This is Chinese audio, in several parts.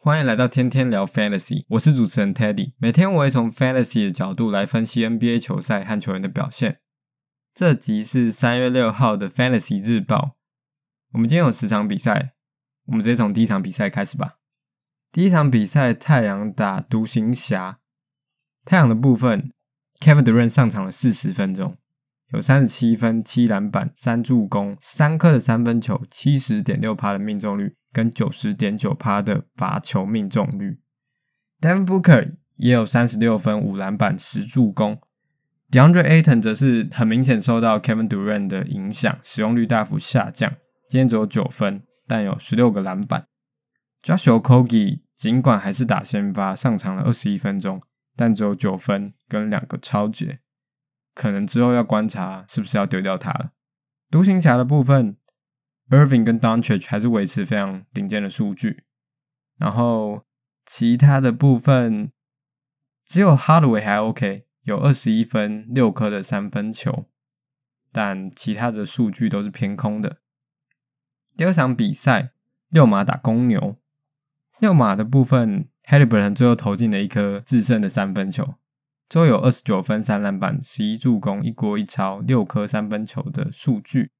欢迎来到天天聊 Fantasy，我是主持人 Teddy。每天我会从 Fantasy 的角度来分析 NBA 球赛和球员的表现。这集是三月六号的 Fantasy 日报。我们今天有十场比赛，我们直接从第一场比赛开始吧。第一场比赛，太阳打独行侠。太阳的部分，Kevin Durant 上场了四十分钟，有三十七分、七篮板、三助攻、三颗的三分球，七十点六趴的命中率。跟九十点九趴的罚球命中率，Devin Booker 也有三十六分、五篮板、十助攻。Deandre Aton 则是很明显受到 Kevin Durant 的影响，使用率大幅下降，今天只有九分，但有十六个篮板。Joshua Kogi 尽管还是打先发，上场了二十一分钟，但只有九分跟两个抄截，可能之后要观察是不是要丢掉他了。独行侠的部分。Irving 跟 Doncic 还是维持非常顶尖的数据，然后其他的部分只有 Hardaway 还 OK，有二十一分、六颗的三分球，但其他的数据都是偏空的。第二场比赛，六马打公牛，六马的部分，Haliburton 最后投进了一颗制胜的三分球，最后有二十九分、三篮板、十一助攻、一锅一抄、六颗三分球的数据。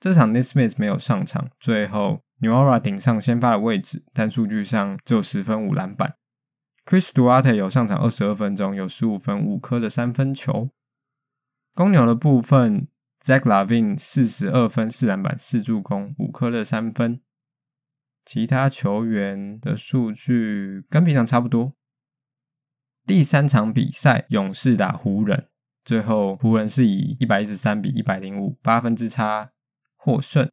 这场 Nesmith 没有上场，最后 Nwora 顶上先发的位置，但数据上只有十分五篮板。Chris Duarte 有上场二十二分钟，有十五分五颗的三分球。公牛的部分，Zach LaVine 四十二分四篮板四助攻五颗的三分。其他球员的数据跟平常差不多。第三场比赛，勇士打湖人，最后湖人是以一百一十三比一百零五八分之差。获胜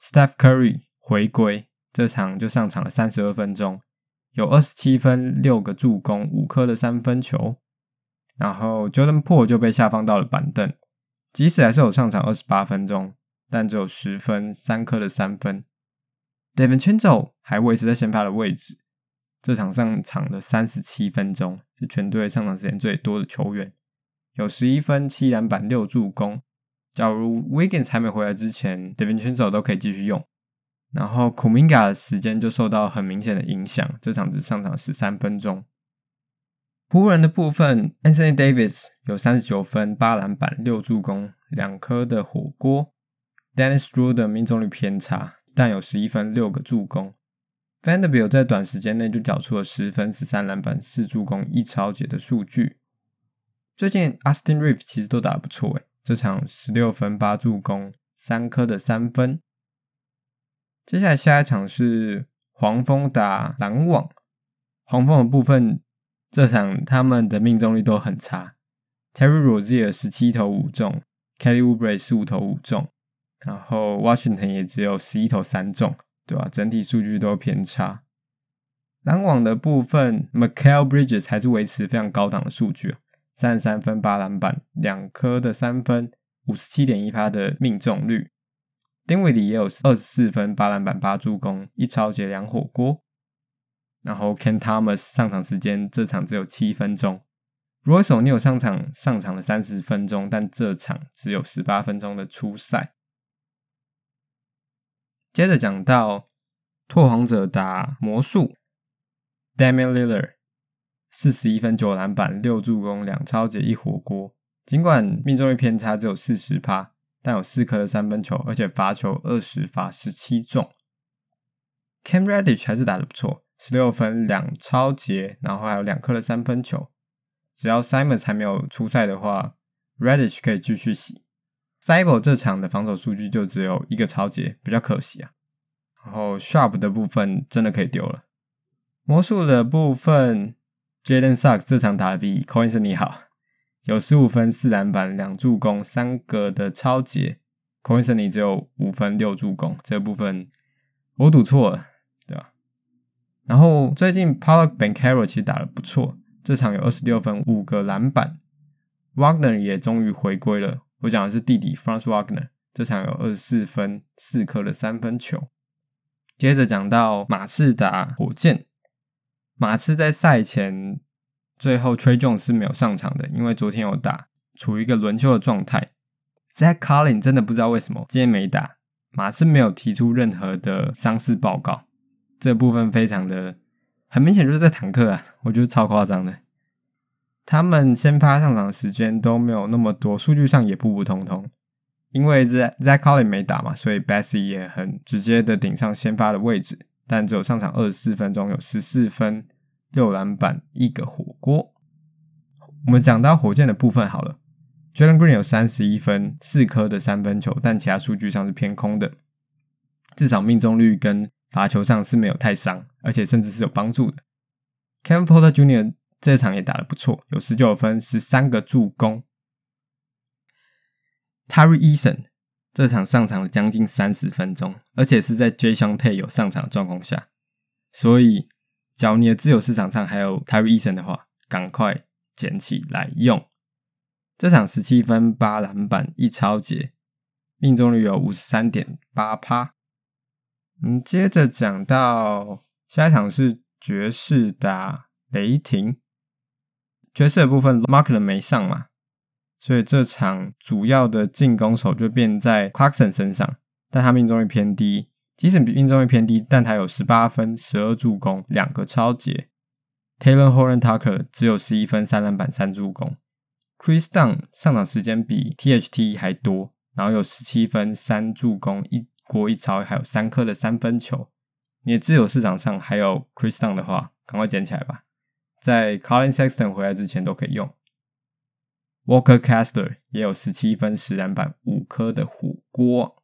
，Steph Curry 回归，这场就上场了三十二分钟，有二十七分、六个助攻、五颗的三分球。然后 Jordan Poole 就被下放到了板凳，即使还是有上场二十八分钟，但只有十分、三颗的三分。Devin c h e n z o 还维持在先发的位置，这场上场了三十七分钟，是全队上场时间最多的球员，有十一分、七篮板、六助攻。假如 Wiggins 还没回来之前，Devin c h e n z o 都可以继续用。然后 Kuminga 的时间就受到很明显的影响，这场只上场十三分钟。湖人的部分，Anthony Davis 有三十九分、八篮板、六助攻、两颗的火锅。Dennis r u d e r 命中率偏差，但有十一分、六个助攻。Vanderbilt 在短时间内就缴出了十分、十三篮板、四助攻、一抄截的数据。最近 Austin Reeves 其实都打得不错诶。这场十六分八助攻三颗的三分。接下来下一场是黄蜂打篮网。黄蜂的部分，这场他们的命中率都很差。Terry Rozier 十七投五中，Kelly Oubre 十五投五中，然后 Washington 也只有十一投三中，对吧？整体数据都偏差。篮网的部分，Mikal Bridges 还是维持非常高档的数据。三十三分、八篮板、两颗的三分、五十七点一趴的命中率。丁威迪也有二十四分、八篮板、八助攻、一超截、两火锅。然后 Cam Thomas 上场时间这场只有七分钟。Royce O'Neale 上场上场了三十分钟，但这场只有十八分钟的初赛。接着讲到拓荒者打魔术，Damian Lillard。四十一分、九篮板、六助攻、两超截、一火锅。尽管命中率偏差只有四十趴，但有四颗的三分球，而且罚球二十罚十七中。Cam Reddish 还是打得不错，十六分、两超截，然后还有两颗的三分球。只要 Simon 还没有出赛的话，Reddish 可以继续洗。Cyber 这场的防守数据就只有一个超截，比较可惜啊。然后 Sharp 的部分真的可以丢了。魔术的部分。，Jaden Suck 这场打得比 Coinson 好，有十五分、四篮板、两助攻、三个的抄截。Cole Anthony 只有五分、六助攻，这部分我赌错了，对吧？然后最近 Paolo Banchero 其实打得不错，这场有二十六分、五个篮板。Wagner 也终于回归了，我讲的是弟弟 Franz Wagner，这场有二十四分四颗的三分球。接着讲到马刺打火箭，马刺在赛前最后 Tre Jones 是没有上场的，因为昨天有打，处于一个轮休的状态。Zach Collin 真的不知道为什么今天没打，马刺没有提出任何的伤势报告，这部分非常的很明显就是在坦克啊，我觉得超夸张的。他们先发上场的时间都没有那么多，数据上也普普通通。因为 Zach Collins 没打嘛，所以 Bassey 也很直接的顶上先发的位置，但只有上场二十四分钟，有十四分、六篮板、一个火锅。我们讲到火箭的部分好了，Jalen Green 有三十一分、四颗的三分球，但其他数据上是偏空的，至少命中率跟罚球上是没有太伤，而且甚至是有帮助的。Kevin Porter Jr. 这场也打得不错，有十九分、十三个助攻。Tari Eason 这场上场了将近三十分钟，而且是在 Jae'Sean Tate 有上场的状况下，所以，假如你的自由市场上还有 Tari Eason 的话，赶快捡起来用。这场十七分、八篮板、一抄截，命中率有五十三点八趴。嗯，接着讲到下一场是爵士打雷霆，爵士的部分 Markkanen 没上嘛。所以这场主要的进攻手就变在 Clarkson 身上，但他命中率偏低。即使命中率偏低，但他有十八分、十二助攻、两个超截。Talen Horton-Tucker 只有十一分、三篮板、三助攻。Chris Dunn 上场时间比 THT 还多，然后有十七分、三助攻、一锅一抄，还有三颗的三分球。你的自由市场上还有 Chris Dunn 的话，赶快捡起来吧，在 Colin Sexton 回来之前都可以用。Walker Kessler 也有十七分、十篮板、五颗的火锅。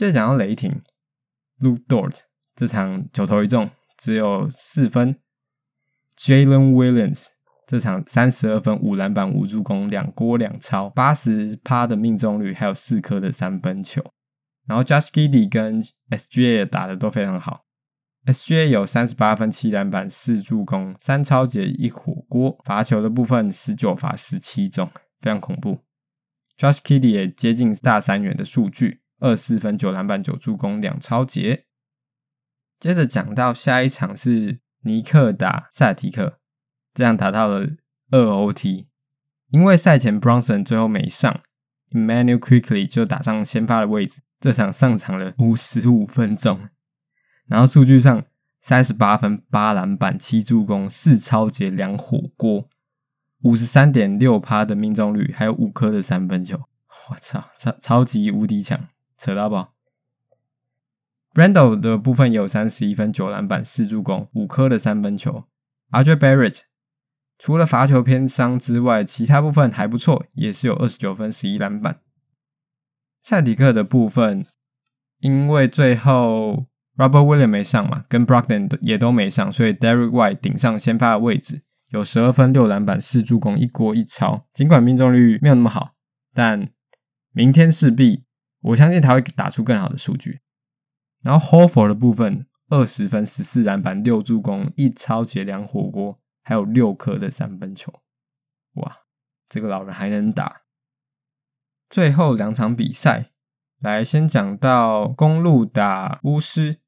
接着讲到雷霆，Lu Dort 这场九投一中，只有四分。Jalen Williams 这场三十二分、五篮板、五助攻、两锅两抄，八十趴的命中率，还有四颗的三分球。然后 Josh Giddey 跟 SGA 打的都非常好。SGA 有三十八分、七篮板、四助攻、三超节、一火锅。罚球的部分十九罚十七中，非常恐怖。Josh Giddey 也接近大三元的数据，二四分、九篮板、九助攻、两超节。接着讲到下一场是尼克打塞尔提克，这样打到了二 OT，因为赛前 Bronson 最后没上，Emmanuel Quickly 就打上先发的位置，这场上场了五十五分钟。然后数据上，三十八分、八篮板、七助攻、四超节、两火锅，五十三点六趴的命中率，还有五颗的三分球。我操，超超级无敌强，扯到爆！Randle 的部分有三十一分、九篮板、四助攻、五颗的三分球。RJ Barrett 除了罚球偏伤之外，其他部分还不错，也是有二十九分、十一篮板。赛迪克的部分，因为最后。Robert William 没上嘛，跟 Brogdon 也都没上，所以 Derrick White 顶上先发的位置，有十二分、六篮板、四助攻、一锅一抄。尽管命中率没有那么好，但明天势必我相信他会打出更好的数据。然后 Horford 的部分，二十分、十四篮板、六助攻、一抄截、两火锅，还有六颗的三分球。哇，这个老人还能打！最后两场比赛，来先讲到公路打巫师。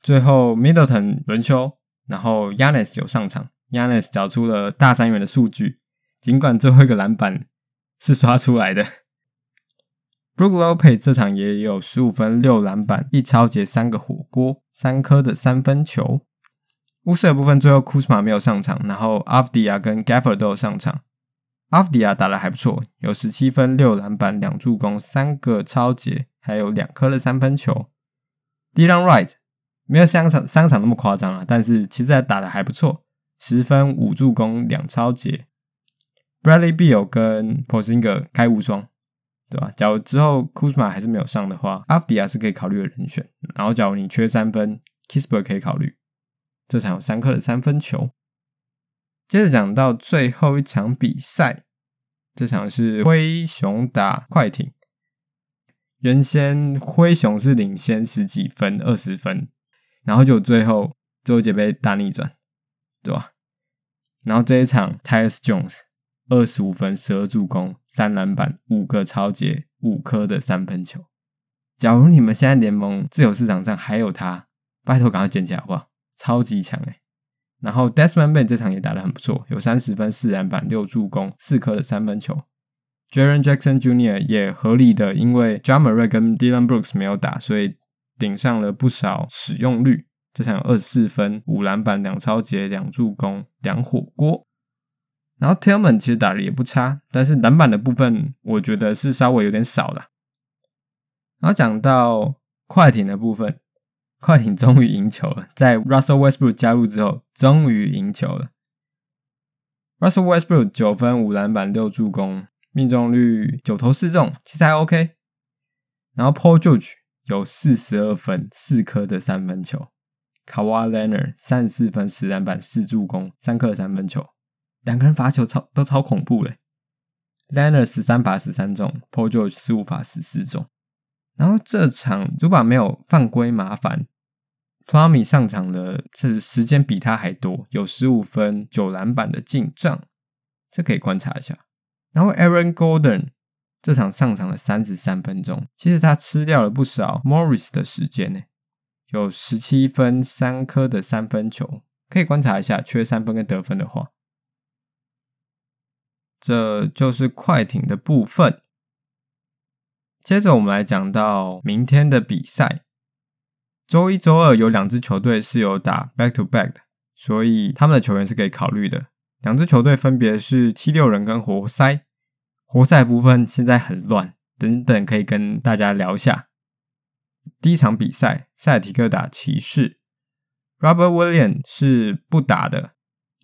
最后，Middleton 轮休，然后 Yanis 有上场，Yanis 缴出了大三元的数据，尽管最后一个篮板是刷出来的。Brook Lopez 这场也有十五分、六篮板、一超截、三个火锅、三颗的三分球。巫师的部分最后 Kuzma 没有上场，然后 Avdia 跟 Gafford 都有上场。Avdia 打得还不错，有十七分、六篮板、两助攻、三个超截，还有两颗的三分球。Delon Wright 没有商场商场那么夸张啊，但是其实还打得还不错，十分五助攻两超截。Bradley Beal 跟 Porsinger 开无双，对吧？假如之后 Kuzma 还是没有上的话，Avdija 是可以考虑的人选。然后假如你缺三分，Kispert 可以考虑。这场有三颗的三分球。接着讲到最后一场比赛，这场是灰熊打快艇。原先灰熊是领先十几分，二十分。然后就最后最后节被大逆转，对吧？然后这一场，Tyus Jones 二十五分、十二助攻、三篮板、五个抄截、五颗的三分球。假如你们现在联盟自由市场上还有他，拜托赶快捡起来好不好？超级强诶。然后 Desmond Bane 这场也打得很不错，有三十分、四篮板、六助攻、四颗的三分球。Jaren Jackson Jr. 也合理的，因为 Ja Morant 跟 Dylan Brooks 没有打，所以顶上了不少使用率。这场有二十四分、五篮板、两抄截、两助攻、两火锅。然后 Tillman 其实打的也不差，但是篮板的部分我觉得是稍微有点少了。然后讲到快艇的部分，快艇终于赢球了，在 Russell Westbrook 加入之后，终于赢球了。Russell Westbrook 九分、五篮板、六助攻。命中率九投四中，其实还 OK。然后 Paul George 有四十二分，四颗的三分球。Kawhi Leonard 三十四分，十篮板，四助攻，三颗三分球。两个人罚球超都超恐怖嘞。Leonard 十三罚十三中，Paul George 十五罚十四中。然后这场如果没有犯规麻烦，Plumlee 上场的是时间比他还多，有十五分，九篮板的进账，这可以观察一下。然后 Aaron Golden 这场上场了三十三分钟，其实他吃掉了不少 Morris 的时间呢，有十七分三颗的三分球，可以观察一下，缺三分跟得分的话，这就是快艇的部分。接着我们来讲到明天的比赛，周一周二有两支球队是有打 back to back 的，所以他们的球员是可以考虑的。两支球队分别是七六人跟活塞。活塞部分现在很乱，等等可以跟大家聊一下。第一场比赛，塞提克打骑士，Robert William 是不打的，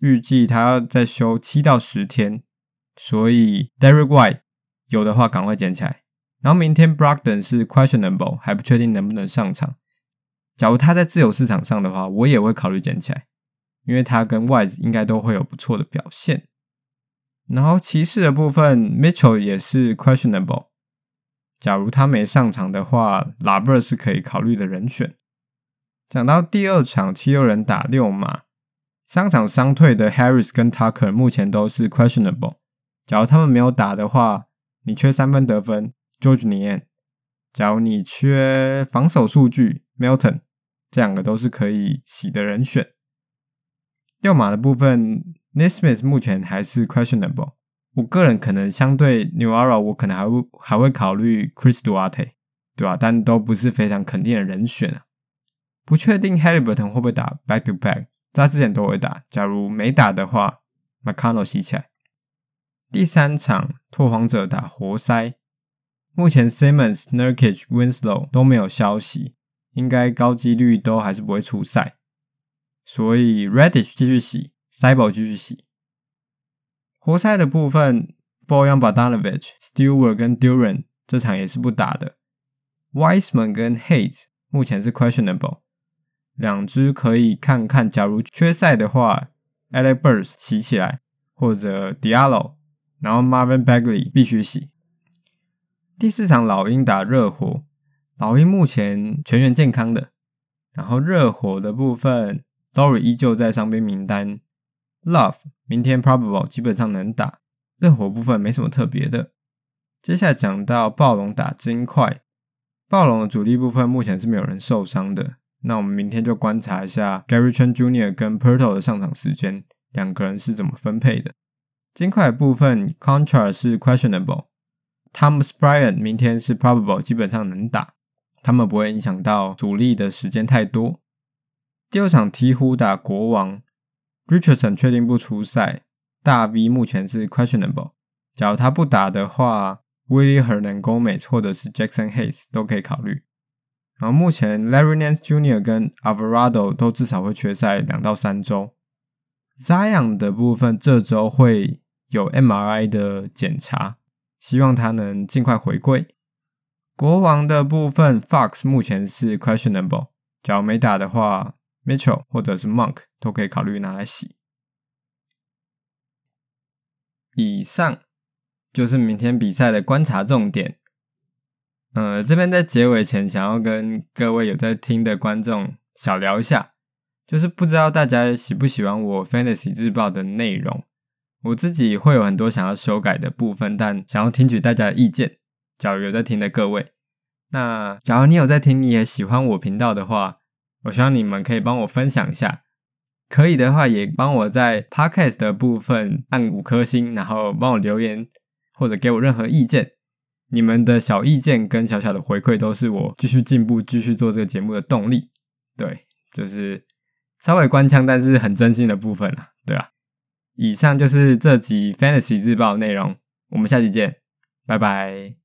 预计他要再休七到十天，所以，Derek White 有的话赶快捡起来。然后明天 Brogdon 是 questionable，还不确定能不能上场。假如他在自由市场上的话，我也会考虑捡起来。因为他跟 Wise 应该都会有不错的表现，然后骑士的部分，Mitchell 也是 questionable。假如他没上场的话，Laver 是可以考虑的人选。讲到第二场，七六人打六马，上场伤退的 Harris 跟 Tucker 目前都是 questionable。假如他们没有打的话，你缺三分得分，George n i a n。假如你缺防守数据，Milton，这两个都是可以洗的人选。掉马的部分，Nismith 目前还是 questionable。我个人可能相对 Newara，我可能还会还会考虑 Chris Duarte，对吧、但都不是非常肯定的人选啊。不确定 Haliburton 会不会打 back to back，他之前都会打。假如没打的话，McConnell 洗起来。第三场拓荒者打活塞，目前 Simmons、Nurkic、Winslow 都没有消息，应该高几率都还是不会出赛。所以 Reddish 继续洗，CYBO 继续洗。活塞的部分，Bojan Bogdanovic、Stewart 跟 Duran 这场也是不打的。Wiseman 跟 Hayes 目前是 questionable，两支可以看看。假如缺赛的话，Alec Burks 洗起来，或者 Diallo，然后 Marvin Bagley 必须洗。第四场老鹰打热火，老鹰目前全员健康的，然后热火的部分。Story 依旧在伤兵名单，Love 明天 probable 基本上能打，热火部分没什么特别的。接下来讲到暴龙打金块，暴龙的主力部分目前是没有人受伤的，那我们明天就观察一下 Gary Trent Jr. 跟 Poeltl 的上场时间，两个人是怎么分配的。金块部分，Contra 是 questionable，Thomas Bryant 明天是 probable 基本上能打，他们不会影响到主力的时间太多。第二场鹈鹕打国王，Richardson 确定不出赛，大 V 目前是 questionable。假如他不打的话，Willy Hernangomez 或者是 Jackson Hayes 都可以考虑。然后目前 Larry Nance Jr. 跟 Alvarado 都至少会缺赛两到三周。Zion 的部分这周会有 MRI 的检查，希望他能尽快回归。国王的部分，Fox 目前是 questionable，假如没打的话。Mitchell 或者是 Monk 都可以考虑拿来洗。以上就是明天比赛的观察重点。呃，这边在结尾前想要跟各位有在听的观众小聊一下，就是不知道大家喜不喜欢我 Fantasy 日报的内容。我自己会有很多想要修改的部分，但想要听取大家的意见。假如有在听的各位，那假如你有在听，你也喜欢我频道的话，我希望你们可以帮我分享一下。可以的话，也帮我在 Podcast 的部分按五颗星，然后帮我留言或者给我任何意见。你们的小意见跟小小的回馈都是我继续进步、继续做这个节目的动力。对，就是稍微官腔，但是很真心的部分啊，对啊。以上就是这集 Fantasy 日报内容，我们下期见，拜拜。